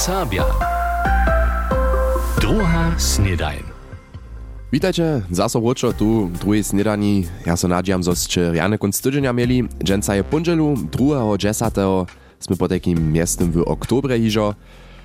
Sabia. Druga snedajn. Witajcie, zaso wróčo tu, druhej snedani. Ja so nadziam, zo ste riane konc tydzienia mieli. Dženca je punželu, 2.10. sme po takim miestem w oktobre hižo.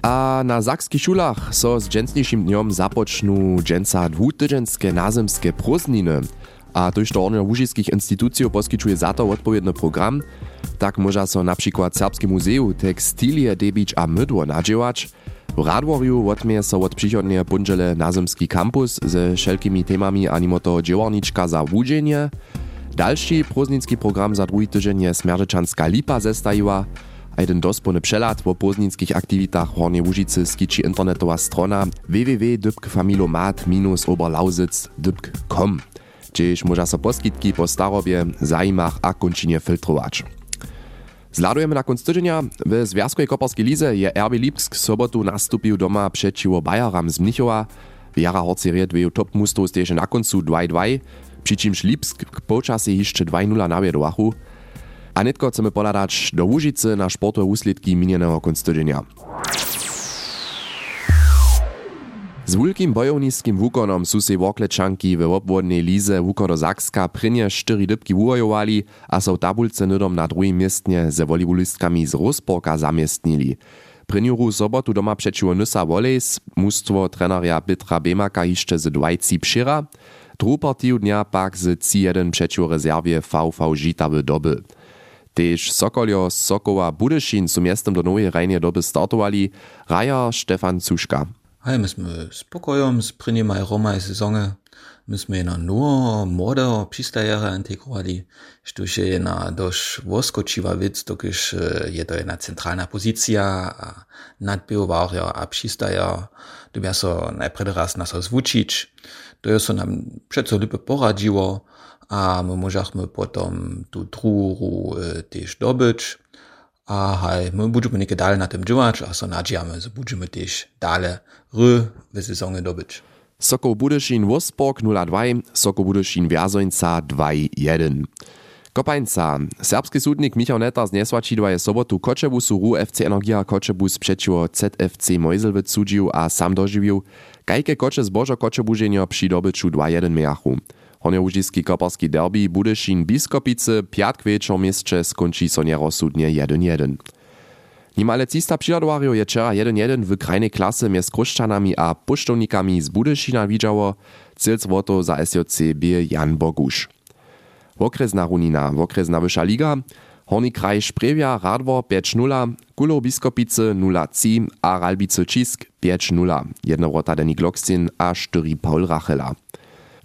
A na zakskich szulach so z dżęsniejszym dniom zapoczną dżęca dwutydżenskie nazemskie prózdniny. A tuż to ornia łużyskich instytucji poskiczuje za to odpowiedni program. Tak może so na przykład Serbskie Muzeum tekstilie debić a mydło nadziewać. W Radworju odmie so od przychodnie bunżele nazemski kampus ze wszelkimi temami animo to dziełorniczka za łudzenie. Dalszy prózdnicki program za drugi tydzień je Smierzyczanska lipa zestajiła, a jeden dospony przelat o prózdnickich aktywitach Hornie Łużycy skiczy internetowa strona www.familomat-oberlausitz.com, gdzieś może so poskitki po starobie, zajmach a kończynie filtrować. Zladujemy na konc tydzienia. W Związkowej Koperskiej Lize je RB Lipsk sobotu nastupił doma przeciwko Bajaram z Mnichowa. Jara Horcy redweju top mustów steže na koncu 2-2, přičimž Lipsk k počasí jeszcze 2-0 nawiedowachu. A netko chcemy poladać do Łużycy na sportowe úsledky minionego konc tydzienia. Z wielkim bojownickim wukonom su se woklečanki w obwodnej lize Wukodo Zakska prynie štyri dybki wujojowali, a w tabulce nydom na drugim miestnie ze wolibulistkami z Rosporka zamiestnili. Prynjuru sobotu doma przeciwko Nysa Wolejs, mustwo treneria Petra Bemaka jeszcze z dwajci przyra, dru partiju dnia pak z 3-1 przeciwko rezerwie VV Žitawy doby. Tež Sokoljo z Sokowa Budyšin su miestem do nowej rejnie doby startowali, Raja Stefan Cuszka. Hej, my jsme spokojom z prvnímaj romaj sezóny. My jsme na nur młode přistajere integrovali, štož je na dość woskočiva věc, tokiž je to jedna centralna pozycja, a nadbiovaria a přistajer, dobia so najprede raz na so zvučić. To je so nam přeco lipe poradziło, a my możemy potom tu druhú tež dobyć. A haj, my budeme neke dalej na tym działać, a so nadziejamy, że będziemy też dalej ry w sezonie dobyć. Soko Budyšin Wolfsburg 0-2, Soko Budyšin Wierzońca 2-1. Kopańca. Serbski sudnik Michał Netar z Niesłačidła je sobotu Kočebusu RU FC Energia Kočebus przeciwko ZFC Mojzelwic sudził a sam dożywił, kajke Kocze zbożo Kočebuženio przy dobyciu 2-1 mejachu. Honiołużyski koperski derby Budyšin Biskopice piatk wieczor mieście skończy so nierozsudnie 1-1. Nimale 300 przyjadowarjo je wczera 1-1 w krajnej klasy między Kruszczanami a puszczownikami z Budyšina widziało, cel złoto za SJC bie Jan Bogusz. Okresna runina, okresna wyższa liga, Horni kraj Szprewia Radwor 5-0, Kulo Biskopice 0-3 a Ralbice Cisk 5-0, jednowrota Denik Lokstin a 4 Paul Rachela.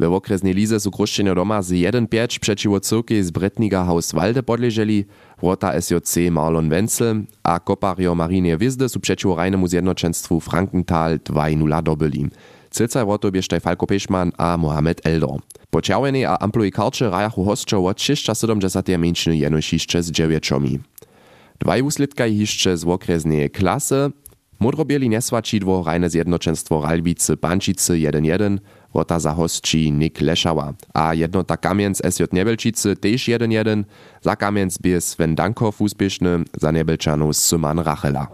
We okresnej lize su Kruščenjo doma z 1-5 przeciwko cyrki z Bretniga Hauswalde podleżeli, wrota SJC Marlon Wenzel a kopario Marinie Wizde su przeciwko rajnemu zjednoczeństwu Frankenthal 2-0 dobyli. Cilcaj wroto bieżtaj Falko Pešman a Mohamed Eldor. Po czerwenej a amploi karcze rajachu hostčo od 670 mniejsziny jenoś jeszcze z dziewięciomi. Dwaj usledka jeszcze z okresnej klasy. Modrobieli nesłačidło rajne zjednoczeństwo Ralbice Pančice 1-1, wota za hostči Nik Lešała, a jednota Kamienc SJ Nebelčice też 1-1, za Kamienc bie Sven uspieszny, za Syman Rachela.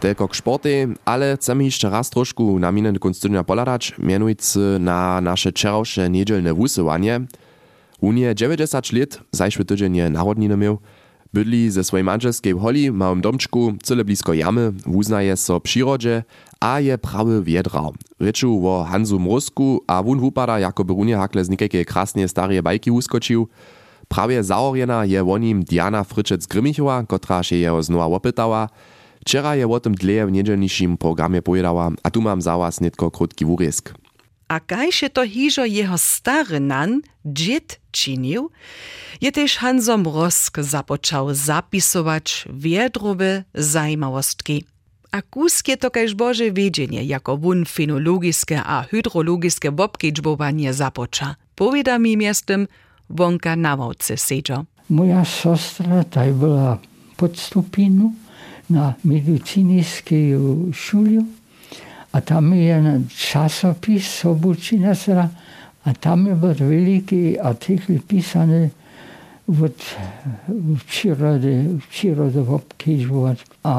Tylko sporty, ale chcemy jeszcze raz troszkę na minę konstytucja poladać, mianujcy na nasze wczorajsze niedzielne wusywanie. Unie 90 lat, zajszły tydzień je narodniny miał, bydli ze swojej manželskiej holi w małym domczku, cyle blisko jamy, wuznaje so przyrodzie, a je prawy wiedra. Ryczu o Hansu Mrosku, a wun wupada jako by runie hakle z nikajkie krasnie starie bajki uskočił. Prawie zaorjena je wonim Diana Fryczec-Grymichowa, kotra się jeho znowa opytała. Wczera je o tym dleje w niedzielniejszym programie pojedała, a tu mam za was netko krótki wuriesk. A kajše to hižo jeho stary nan, džit činil, je tež Hanzo Mrosk započał zapisować wiedrowe zajmawostki. A kusk je to kajž bože wiedzienie, jako wun fenologiskie a hydrologiskie wobkedźbowanie započa. Powieda mi miastem wonka na wałce sedżo. Moja sostra taj była podstupinu na medycyńskiej szuli, a tam je časopis Sobučina sra, a tam je byl veliký artikl písaný od przyrody, w przyrodę obkieżować. A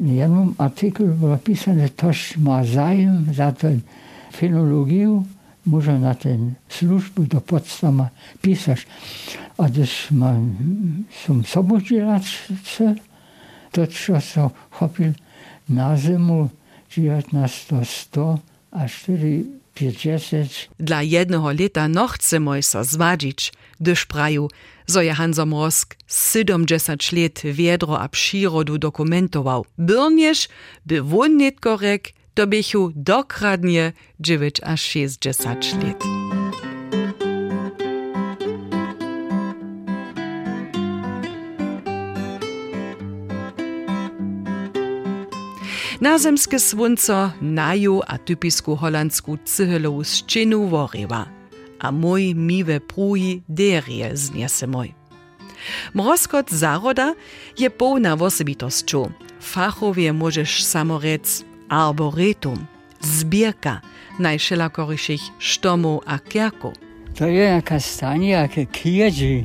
w jednym artyklu było napisane, toż ma zajem za tę fenologię, może na ten służbu do podstawa pisać. A mam, są sobodzielacze, to trzeba so chopil na zimu 1900 a 450. Dla jednego lita no chcemy sa zwadzić, gdyż praju, zo je Hanzo Mrosk 70 let wiedro a przyrodu dokumentował. Byrnież, by won netkorek, to bychu dokradnie 9 a 60 let. Nazemske słonco naju a typisku holandsku cyhylowu szczynu worywa, a mój miwe pruji derie zniese mój. Mroskot zaroda je pełna osobitosću. Fachowie możesz samorec arboretum, zbierka najszelakoryszych sztomów a kierków. To je jaka stanie, jakie kiedzie.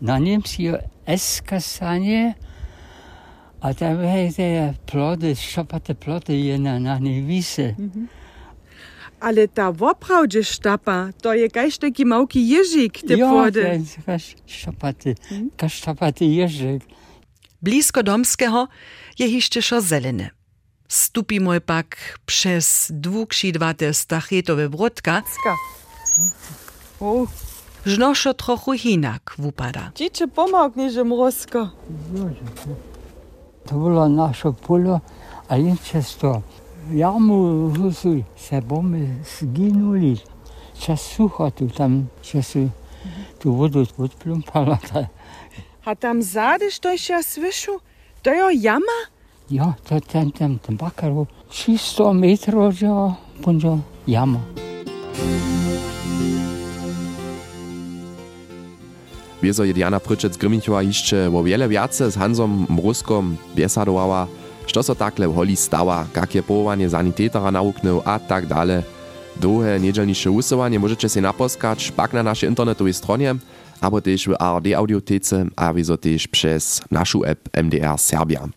Na niemsku S kastanie, a tam te plody, szopate plody je na, na niewisy. Ale ta woprawdzie štapa, to je kaž taki małki jeżyk, te Ja, płody. ten szopate, kasztopaty jeżyk. Blisko domskiego je jeszcze szo zelene. Stupimy pak przez dwuksidwate stachetowe Ska. O, żnoszo trochu hinak wupada. dzieci pomogniesz, mrozko. To było nasze pole, a im często jamu husu se bomy zginuli. Czas sucho tu tam, czasu tu wodę odplumpala. ta- A tam zadeš, to je słyšu, to je jama? Ja, to ten, ten, ten bakar był 300 metrów, że będzie jama. Wiezo je Diana Pryczec Grymichowa jeszcze o wiele wiace z Hansom Mruskom biesadowała, što so takle w holi stała, jakie połowanie sanitetara nauknął a tak dalej. Długie niedzielnisze usuwanie możecie się naposkać pak na naszej internetowej stronie, albo też w ARD Audiotece, a wiezo też przez naszą app MDR Serbia.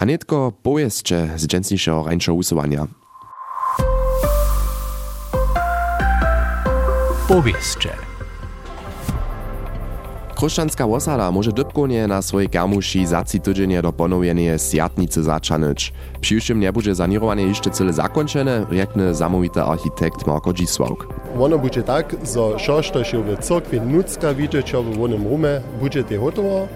A netko powiedzcie z dżęsniejszego rańszego usuwania. Powieszcze. Krušćanska osada może dybkonie na swojej kermuši zaci tydzienie do ponowienia sjatnicy zaczanyć. Przyjszym nie będzie zanirowanie jeszcze cyle zakończone, riekne zamówity architekt Marko Dzisłauk. Ono bude tak, zo šo što še v crkvi nucka vidieť v onom rume, bude te hotovo,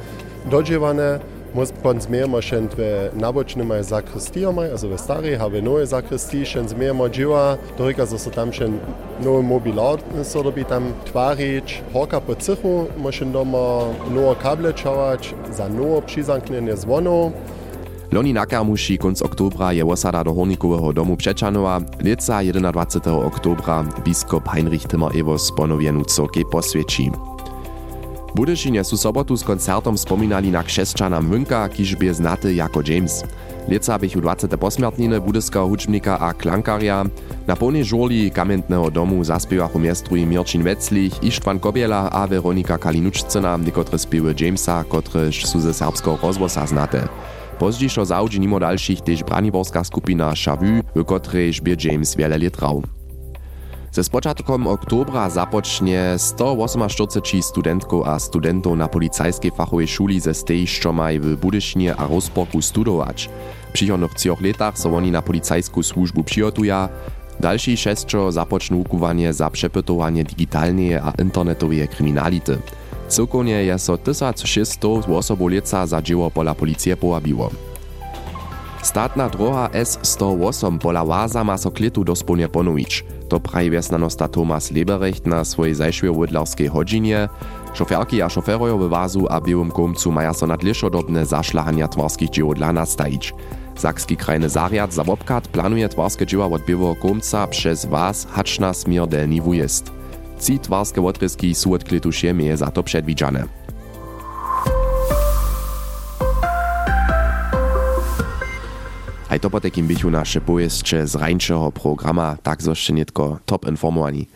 pon zmiermo še dve nabočnima zakristijoma, also v starej, a v nove zakristiji še zmiermo dživa, dorika zo so tam še novi mobilar so dobi tam tvarič, horka po cichu, mošen doma novo kable čavać, za novo přizanknenie zvonov, Loni na kermuši konc oktobra je osada do Hornikového domu Přečanova, lica 21. oktobra biskop Heinrich Timmer Evos ponowienu córkej poswieci. Budyšinie su sobotu z koncertom spominali na kšesčana Münka, kiž bie znaty jako James. Lieca bychu 20. posmiertniny budyskiego hučbnika a klankarja. Na polnej žurli kamentného domu zaspiewachu miestruj Mirčin Veclich, Ištvan Kobiela a Veronika Kalinučcina, niekotre spiewy Jamesa, kotrež su ze serbskiego rozwosa znate. Pozdzišo zaudži mimo dalších tež braniborská skupina Chavu, v kotrej bie James wiele lat. Ze spočatkom oktobra zapocznie 148 studentków a studentów na policajskiej fachowej szuli ze stejszczomaj w Budysznie a Rozporku studować. W przychodnych trzech latach są oni na policajską służbu przygotują. Další šestčo započnú ukuwanie za przepytowanie digitalnej a internetowej kryminality. Celkovnie je so 1600 osobov leca za dzieło pola policie połabiło. Statna droga S108 pola Waza ma so kletu dospołnie ponowić. To prawi wiesnanosta Tomas Leberecht na swojej zajszwej wydlarskiej hodzinie. Szoferki a szoferojo w Wazu a białym komcu maja so nadliszodobne zaszlachania twarskich dzieł dla nastajić. Sakski krajny zariad za Bobkat planuje twarskie dzieła od białego komca przez Was hacz na smier delni wujest. Ci twarskie odryski są od siemie za to przedwidziane. Aj to po takim bychu nasze pojeździe z rańszego programa, tak zoście netko top informowani.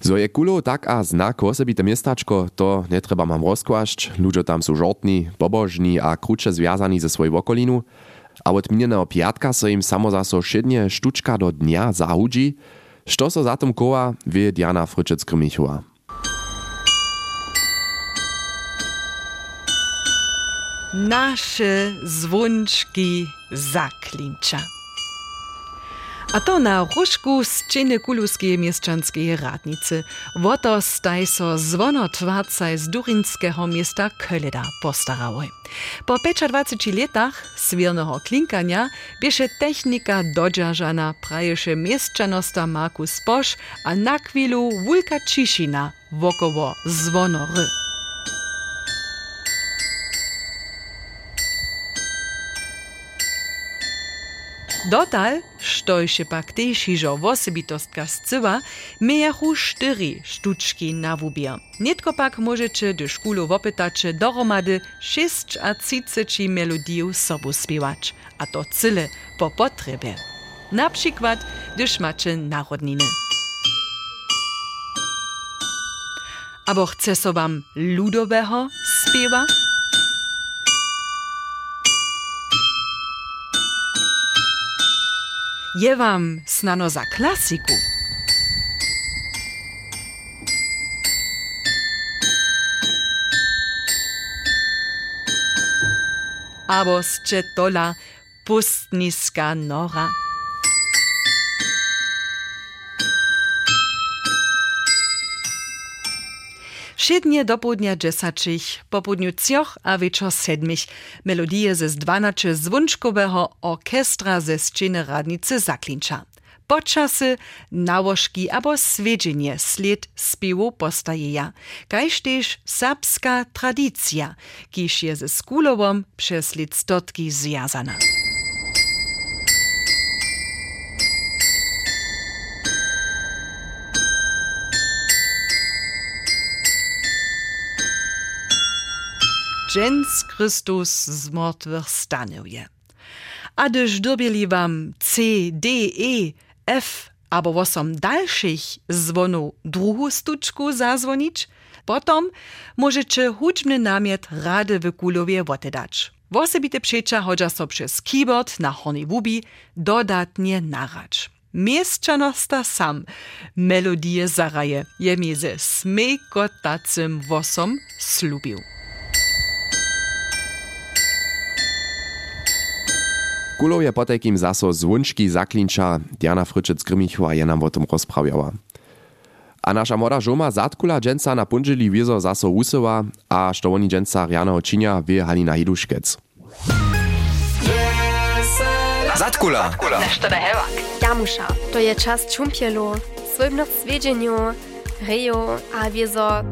Zo je kulo tak a znak osobite miestačko, to netreba mam rozkłašť, ľudia tam sú žortní, pobožní a kruče zviazaní ze svojej okolinu, a od minjeného piatka sa im samozaso šedne štučka do dňa zahudži, što so za tom koła, wie Diana Fryczec-Krymichová. Nasze zwączki zaklinča. A to na różku z czyny kuluskiej mieszczanskiej radnicy. Woto staj so zwonotwarcaj z durinskiego miasta Köleda postarały. Po 25 latach swiernego klinkania biesze technika dodziarzana prajesze mieszczanosta Markus Bosch, a na chwilu wulka ciszina wokoło zwonory. Dotal, što się pak tež hižo wosebitostka scywa, mejachu štyri štučki na wubier. Nitko pak możecie do szkólu wopytacze dohromady 6 a 30 melodijów sobu śpiewać, a to cyle po potrzebie. Na przykład, gdyż macie. Abo chce so wam ludowego śpiewa? Je wam snano za klasiku. Abo z tola pustniska nora. Wszednie do południa dziesięcich, po południu cioch a wieczor siedmich melodie ze dwanaczy zwunczkowego orkestra ze sceny radnicy zaklincza. Podczasy, nałożki albo swiedzenie sled śpiewu postajeja, kajż też serbska tradycja, kiż je ze skulową przez stotki Jens Christus z mŕtvych stanął je. A gdyż dobieli wam C, D, E, F, abo wosom dalszych dzwonów druhú stuczku zazwonić, potom możecie hudźbny namiet rady w kulowie wotedać. Wosebite przecza chodza so przez keyboard na hornej wubi dodatnie narać. Mieszczanosta sam melodie zaraje je mi ze smejkotacym wosom slubił. Kulo je potekim zaso zwunčki zaklinča, Diana Fryczec-Grymichova je nam o tym rozprawiała. A nasza młoda żoma zatkula dżęca na pundzili wiezo zaso usyła, a što oni dżęca činia wie Halina Hiduškec. Zatkula! Nešto da hevak. Jamusza, to je czas czumpielu, słybnych zwiedzieniu, reju, a wiezo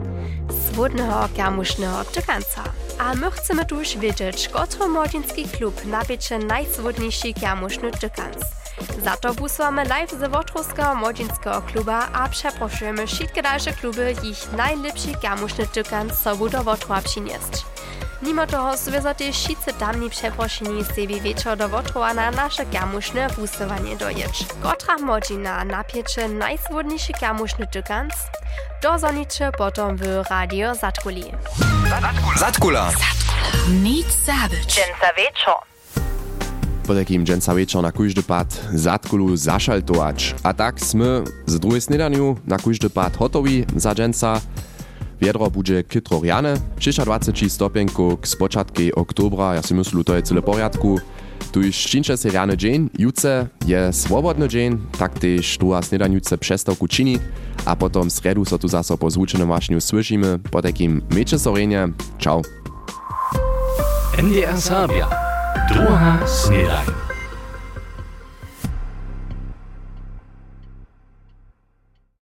swodnego jamusznego czekańca. A my chcemy tu już wiedzieć, kotro młodzieński klub napiecze najswodniejszy jamuszny czekans. Za to busujemy live ze Wotrowskiego młodzieńskiego kluba a przepraszamy wszystkie dalsze kluby ich najlepszy jamuszny czekans sobu do Wotrowa przynieść. Mimo toho związa też wszyscy tamni przeproszeni sobie wieczór do Wotrowa na nasze jamuszne busowanie dojeć. Kotra młodzina napiecze najswodniejszy jamuszny czekans? Dozornicze potom w Radio Zatkuli. Zatkula! Nic zabyć. Dżęca wieczór. Potekim dżęca wieczor na kujdy pad zatkulu zašaltować. A tak sme z drugiej snedaniu na kujdy pad hotowi za dżęca. Wiedro bude kytro riane, 26 stopienku k spočatki oktobra, ja si myslu, to je cele poriadku. Tuž činče se riane dzień, juce je swobodny dzień, tak też druga snedaniuce przestawku čini, a potom sredu so tu zaso po zvučenom wašniu słyšimy, po takim mecze sorenie. Ciao. NDR Sabia. Druga snedaj.